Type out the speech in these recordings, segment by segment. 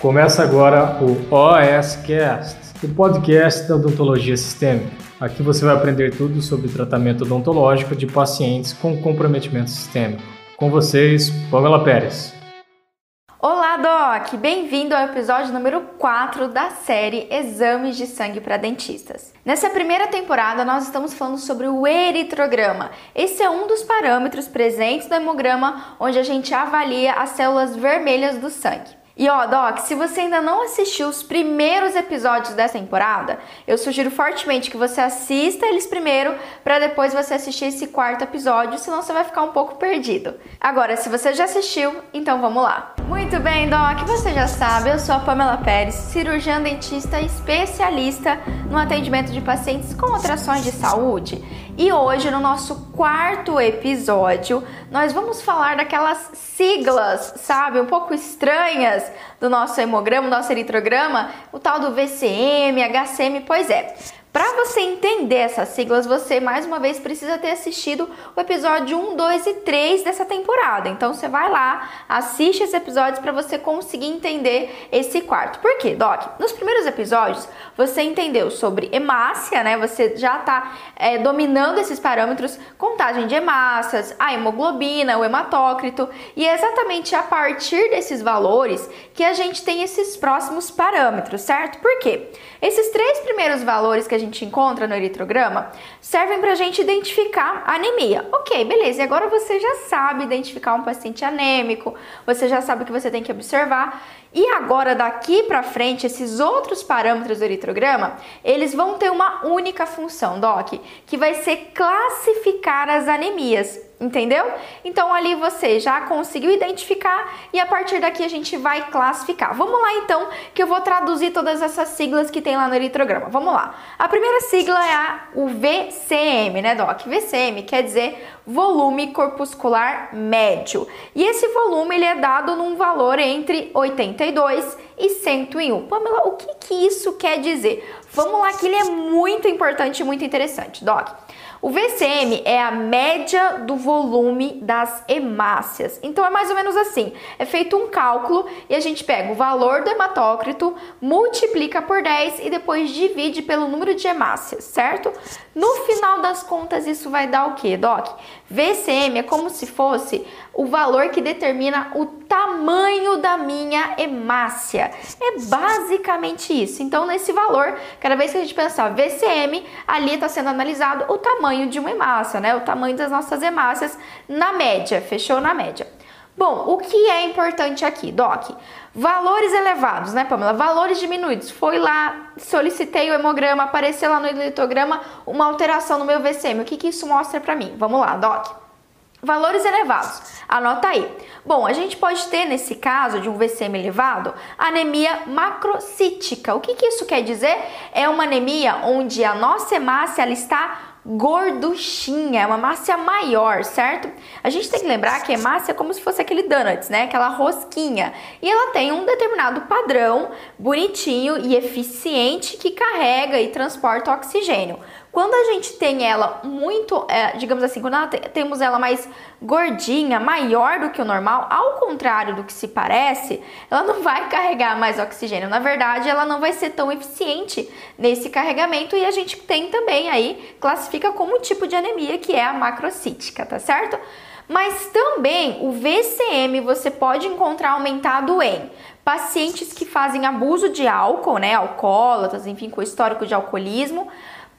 Começa agora o OSCast, o podcast da odontologia sistêmica. Aqui você vai aprender tudo sobre tratamento odontológico de pacientes com comprometimento sistêmico. Com vocês, Pamela Pérez. Olá, Doc! Bem-vindo ao episódio número 4 da série Exames de Sangue para Dentistas. Nessa primeira temporada, nós estamos falando sobre o eritrograma. Esse é um dos parâmetros presentes no hemograma onde a gente avalia as células vermelhas do sangue. E ó, Doc, se você ainda não assistiu os primeiros episódios dessa temporada, eu sugiro fortemente que você assista eles primeiro para depois você assistir esse quarto episódio, senão você vai ficar um pouco perdido. Agora, se você já assistiu, então vamos lá. Muito bem, Doc, você já sabe, eu sou a Pamela Pérez, cirurgiã dentista especialista no atendimento de pacientes com alterações de saúde. E hoje, no nosso quarto episódio, nós vamos falar daquelas siglas, sabe, um pouco estranhas do nosso hemograma, do nosso eritrograma, o tal do VCM, HCM, pois é. Para você entender essas siglas, você mais uma vez precisa ter assistido o episódio 1, 2 e 3 dessa temporada. Então você vai lá, assiste esses episódios para você conseguir entender esse quarto. Por quê, Doc? Nos primeiros episódios você entendeu sobre hemácia, né? Você já está é, dominando esses parâmetros, contagem de hemácias, a hemoglobina, o hematócrito, e é exatamente a partir desses valores que a gente tem esses próximos parâmetros, certo? Por quê? Esses três primeiros valores que a gente encontra no eritrograma servem para a gente identificar anemia. Ok, beleza, e agora você já sabe identificar um paciente anêmico, você já sabe o que você tem que observar. E agora, daqui para frente, esses outros parâmetros do eritrograma, eles vão ter uma única função, Doc, que vai ser classificar as anemias entendeu? Então ali você já conseguiu identificar e a partir daqui a gente vai classificar. Vamos lá então, que eu vou traduzir todas essas siglas que tem lá no eritrograma. Vamos lá. A primeira sigla é a, o VCM, né, Doc? VCM quer dizer volume corpuscular médio. E esse volume ele é dado num valor entre 82 e 101. Pamela, o que, que isso quer dizer? Vamos lá que ele é muito importante e muito interessante, Doc. O VCM é a média do volume das hemácias. Então é mais ou menos assim: é feito um cálculo e a gente pega o valor do hematócrito, multiplica por 10 e depois divide pelo número de hemácias, certo? No final das contas, isso vai dar o que, Doc? VCM é como se fosse o valor que determina o tamanho da minha hemácia. É basicamente isso. Então, nesse valor, cada vez que a gente pensar VCM, ali está sendo analisado o tamanho de uma hemácia, né? O tamanho das nossas hemácias na média, fechou na média. Bom, o que é importante aqui, Doc? Valores elevados, né, Pamela? Valores diminuídos. Foi lá, solicitei o hemograma, apareceu lá no litograma uma alteração no meu VCM. O que, que isso mostra para mim? Vamos lá, Doc. Valores elevados, anota aí. Bom, a gente pode ter nesse caso de um VCM elevado, anemia macrocítica. O que, que isso quer dizer? É uma anemia onde a nossa hemácia ela está gorduchinha, é uma massa maior, certo? A gente tem que lembrar que a hemácia é como se fosse aquele donuts, né? Aquela rosquinha. E ela tem um determinado padrão bonitinho e eficiente que carrega e transporta oxigênio. Quando a gente tem ela muito, é, digamos assim, quando ela temos ela mais gordinha, maior do que o normal, ao contrário do que se parece, ela não vai carregar mais oxigênio. Na verdade, ela não vai ser tão eficiente nesse carregamento e a gente tem também aí, classifica como tipo de anemia que é a macrocítica, tá certo? Mas também o VCM você pode encontrar aumentado em pacientes que fazem abuso de álcool, né, alcoólatras, enfim, com histórico de alcoolismo,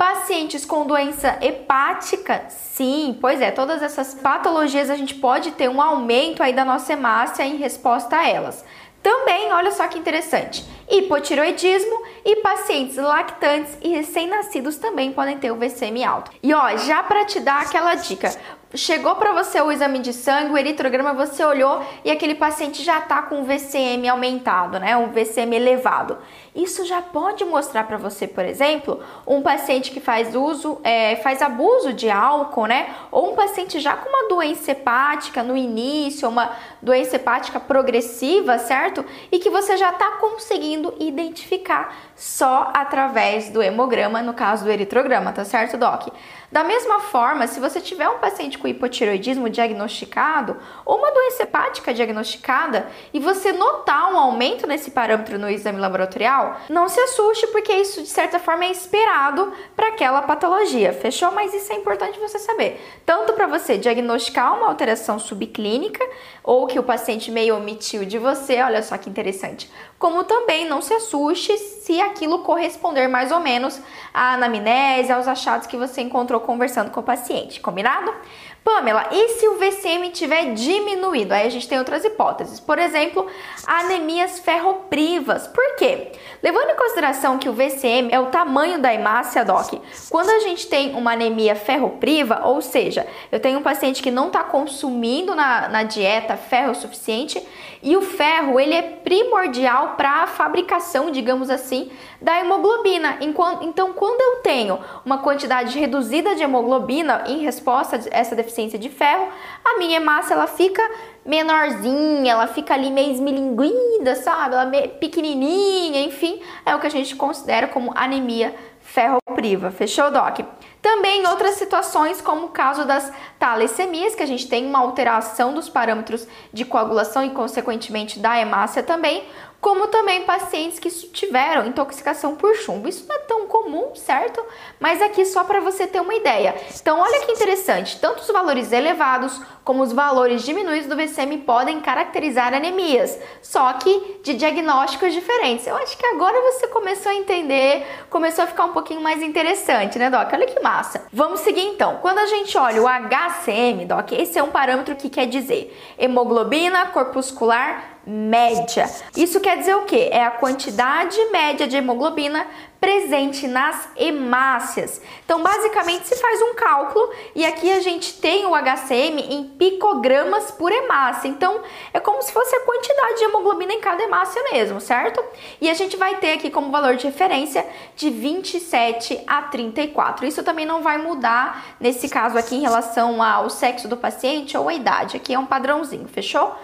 Pacientes com doença hepática, sim, pois é, todas essas patologias a gente pode ter um aumento aí da nossa hemácia em resposta a elas. Também, olha só que interessante, hipotiroidismo e pacientes lactantes e recém-nascidos também podem ter o VCM alto. E ó, já para te dar aquela dica, chegou para você o exame de sangue, o eritrograma, você olhou e aquele paciente já está com o VCM aumentado, né? Um VCM elevado. Isso já pode mostrar para você, por exemplo, um paciente que faz uso, é, faz abuso de álcool, né? Ou um paciente já com uma doença hepática no início, uma doença hepática progressiva, certo? E que você já está conseguindo identificar só através do hemograma, no caso do eritrograma, tá certo, Doc? Da mesma forma, se você tiver um paciente com hipotireoidismo diagnosticado ou uma doença hepática diagnosticada e você notar um aumento nesse parâmetro no exame laboratorial, não se assuste porque isso de certa forma é esperado para aquela patologia. Fechou? Mas isso é importante você saber. Tanto para você diagnosticar uma alteração subclínica ou que o paciente meio omitiu de você, olha só que interessante. Como também não se assuste se aquilo corresponder mais ou menos à anamnese, aos achados que você encontrou conversando com o paciente, combinado? Pamela, e se o VCM tiver diminuído? Aí a gente tem outras hipóteses. Por exemplo, anemias ferroprivas. Por quê? Levando em consideração que o VCM é o tamanho da hemácia, Doc, quando a gente tem uma anemia ferropriva, ou seja, eu tenho um paciente que não está consumindo na, na dieta ferro suficiente, e o ferro ele é primordial para a fabricação, digamos assim, da hemoglobina. Então, quando eu tenho uma quantidade reduzida de hemoglobina em resposta a essa deficiência de ferro, a minha hemácia ela fica menorzinha, ela fica ali meio esmilinguida, sabe? Ela é pequenininha, enfim, é o que a gente considera como anemia ferropriva. Fechou, Doc? Também outras situações, como o caso das talassemias, que a gente tem uma alteração dos parâmetros de coagulação e, consequentemente, da hemácia também, como também pacientes que tiveram intoxicação por chumbo. Isso não é tão comum, certo? Mas aqui só para você ter uma ideia. Então, olha que interessante, tanto os valores elevados como os valores diminuídos do VCM podem caracterizar anemias, só que de diagnósticos diferentes. Eu acho que agora você começou a entender, começou a ficar um pouquinho mais interessante, né, Doc? Olha que massa. Vamos seguir então. Quando a gente olha o HCM, Doc, esse é um parâmetro que quer dizer hemoglobina corpuscular média. Isso quer dizer o quê? É a quantidade média de hemoglobina presente nas hemácias. Então, basicamente, se faz um cálculo e aqui a gente tem o HCM em picogramas por hemácia. Então, é como se fosse a quantidade de hemoglobina em cada hemácia mesmo, certo? E a gente vai ter aqui como valor de referência de 27 a 34. Isso também não vai mudar nesse caso aqui em relação ao sexo do paciente ou a idade. Aqui é um padrãozinho, fechou?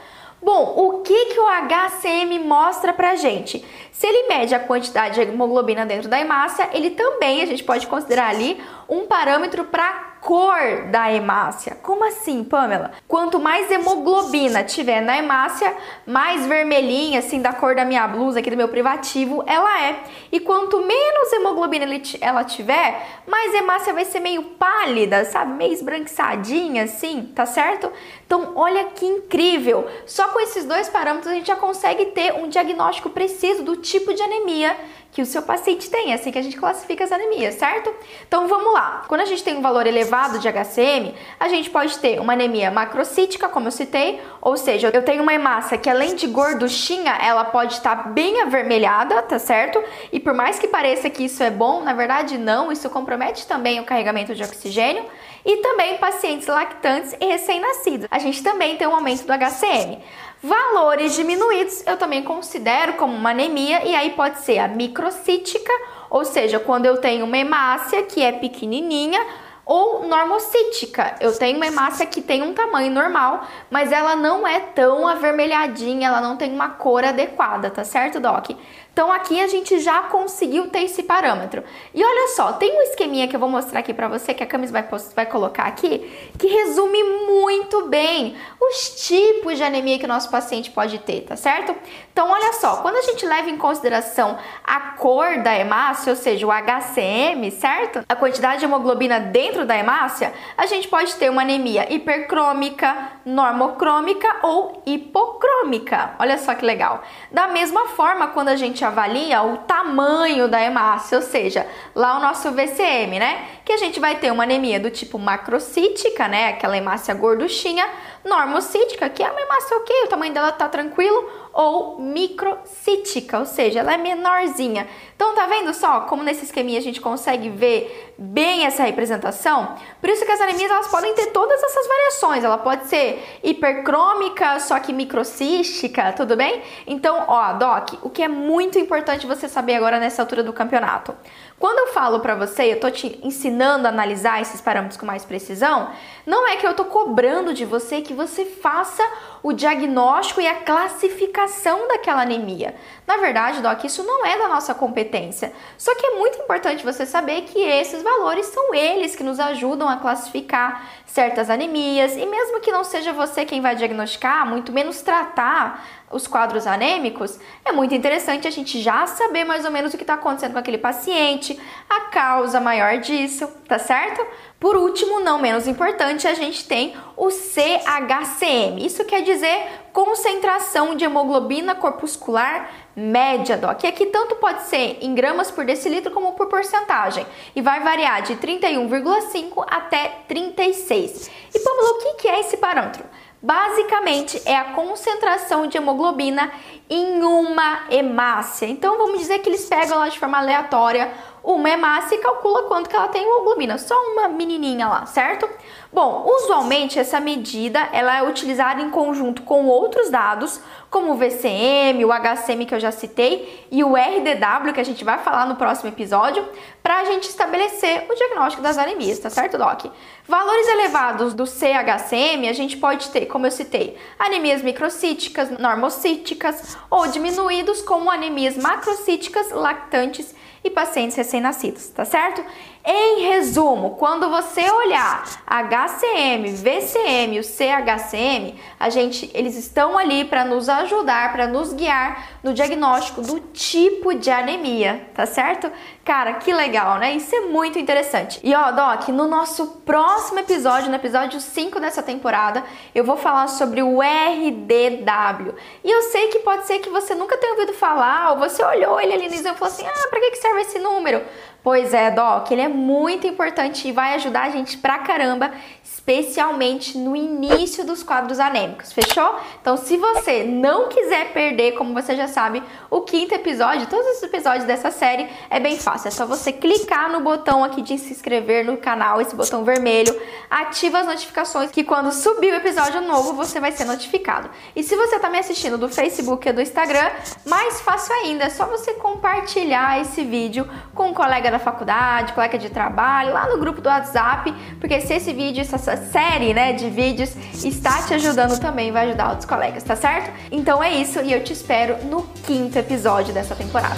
Bom, o que, que o HCM mostra pra gente? Se ele mede a quantidade de hemoglobina dentro da hemácia, ele também, a gente pode considerar ali, um parâmetro para cor da hemácia. Como assim, Pamela? Quanto mais hemoglobina tiver na hemácia, mais vermelhinha, assim, da cor da minha blusa aqui do meu privativo, ela é. E quanto menos hemoglobina ela tiver, mais hemácia vai ser meio pálida, sabe? Meio esbranquiçadinha, assim, tá certo? Então, olha que incrível! Só com esses dois parâmetros a gente já consegue ter um diagnóstico preciso do tipo de anemia que o seu paciente tem, é assim que a gente classifica as anemias, certo? Então vamos lá. Quando a gente tem um valor elevado de HCM, a gente pode ter uma anemia macrocítica, como eu citei, ou seja, eu tenho uma hemácia que além de gorduchinha, ela pode estar bem avermelhada, tá certo? E por mais que pareça que isso é bom, na verdade não, isso compromete também o carregamento de oxigênio e também pacientes lactantes e recém-nascidos. A gente também tem um aumento do HCM. Valores diminuídos eu também considero como uma anemia e aí pode ser a microcítica, ou seja, quando eu tenho uma hemácia que é pequenininha, ou normocítica. Eu tenho uma hemácia que tem um tamanho normal, mas ela não é tão avermelhadinha, ela não tem uma cor adequada, tá certo, Doc? Então aqui a gente já conseguiu ter esse parâmetro. E olha só, tem um esqueminha que eu vou mostrar aqui para você, que a Camis vai, vai colocar aqui, que resume muito bem os tipos de anemia que o nosso paciente pode ter, tá certo? Então olha só, quando a gente leva em consideração a cor da hemácia, ou seja, o HCM, certo? A quantidade de hemoglobina dentro da hemácia, a gente pode ter uma anemia hipercrômica, normocrômica ou hipocrômica. Olha só que legal. Da mesma forma, quando a gente avalia o tamanho da hemácia, ou seja, lá o nosso VCM, né? Que a gente vai ter uma anemia do tipo macrocítica, né? Aquela hemácia gorduchinha, normocítica, que é uma hemácia ok, o tamanho dela tá tranquilo, ou microcítica, ou seja, ela é menorzinha. Então tá vendo só como nesse esqueminha a gente consegue ver bem essa representação? Por isso que as anemias elas podem ter todas essas variações. Ela pode ser hipercrômica, só que microcística, tudo bem? Então, ó, Doc, o que é muito importante você saber agora nessa altura do campeonato. Quando eu falo para você, eu tô te ensinando a analisar esses parâmetros com mais precisão, não é que eu tô cobrando de você que você faça o diagnóstico e a classificação daquela anemia. Na verdade, Doc, isso não é da nossa competência. Só que é muito importante você saber que esses valores são eles que nos ajudam a classificar certas anemias e mesmo que não seja você quem vai diagnosticar, muito menos tratar os quadros anêmicos, é muito interessante a gente já saber mais ou menos o que está acontecendo com aquele paciente, a causa maior disso, tá certo? Por último, não menos importante, a gente tem o CHCM. Isso quer dizer concentração de hemoglobina corpuscular média, Doc. E aqui tanto pode ser em gramas por decilitro como por porcentagem. E vai variar de 31,5 até 36. E Pamela, o que é esse parâmetro? Basicamente é a concentração de hemoglobina em uma hemácia. Então vamos dizer que eles pegam lá de forma aleatória uma hemácia e calcula quanto que ela tem hemoglobina, só uma menininha lá, certo? Bom, usualmente essa medida ela é utilizada em conjunto com outros dados, como o VCM, o HCM que eu já citei e o RDW que a gente vai falar no próximo episódio, para a gente estabelecer o diagnóstico das anemias, tá certo, Doc? Valores elevados do CHCM a gente pode ter, como eu citei, anemias microcíticas, normocíticas ou diminuídos como anemias macrocíticas, lactantes e pacientes recém-nascidos, tá certo? Em resumo, quando você olhar HCM, VCM e o CHCM, a gente, eles estão ali para nos ajudar, para nos guiar no diagnóstico do tipo de anemia, tá certo? Cara, que legal, né? Isso é muito interessante. E ó, Doc, no nosso próximo episódio, no episódio 5 dessa temporada, eu vou falar sobre o RDW. E eu sei que pode ser que você nunca tenha ouvido falar, ou você olhou ele ali no exame e falou assim: ah, pra que serve esse número? Pois é, Doc, ele é muito importante e vai ajudar a gente pra caramba, especialmente no início dos quadros anêmicos, fechou? Então, se você não quiser perder, como você já sabe, o quinto episódio, todos os episódios dessa série, é bem fácil. É só você clicar no botão aqui de se inscrever no canal, esse botão vermelho, ativa as notificações que quando subir o episódio novo, você vai ser notificado. E se você tá me assistindo do Facebook ou do Instagram, mais fácil ainda, é só você compartilhar esse vídeo com um colega da da faculdade, colega de trabalho, lá no grupo do WhatsApp, porque se esse vídeo, essa série, né, de vídeos está te ajudando também, vai ajudar outros colegas, tá certo? Então é isso e eu te espero no quinto episódio dessa temporada.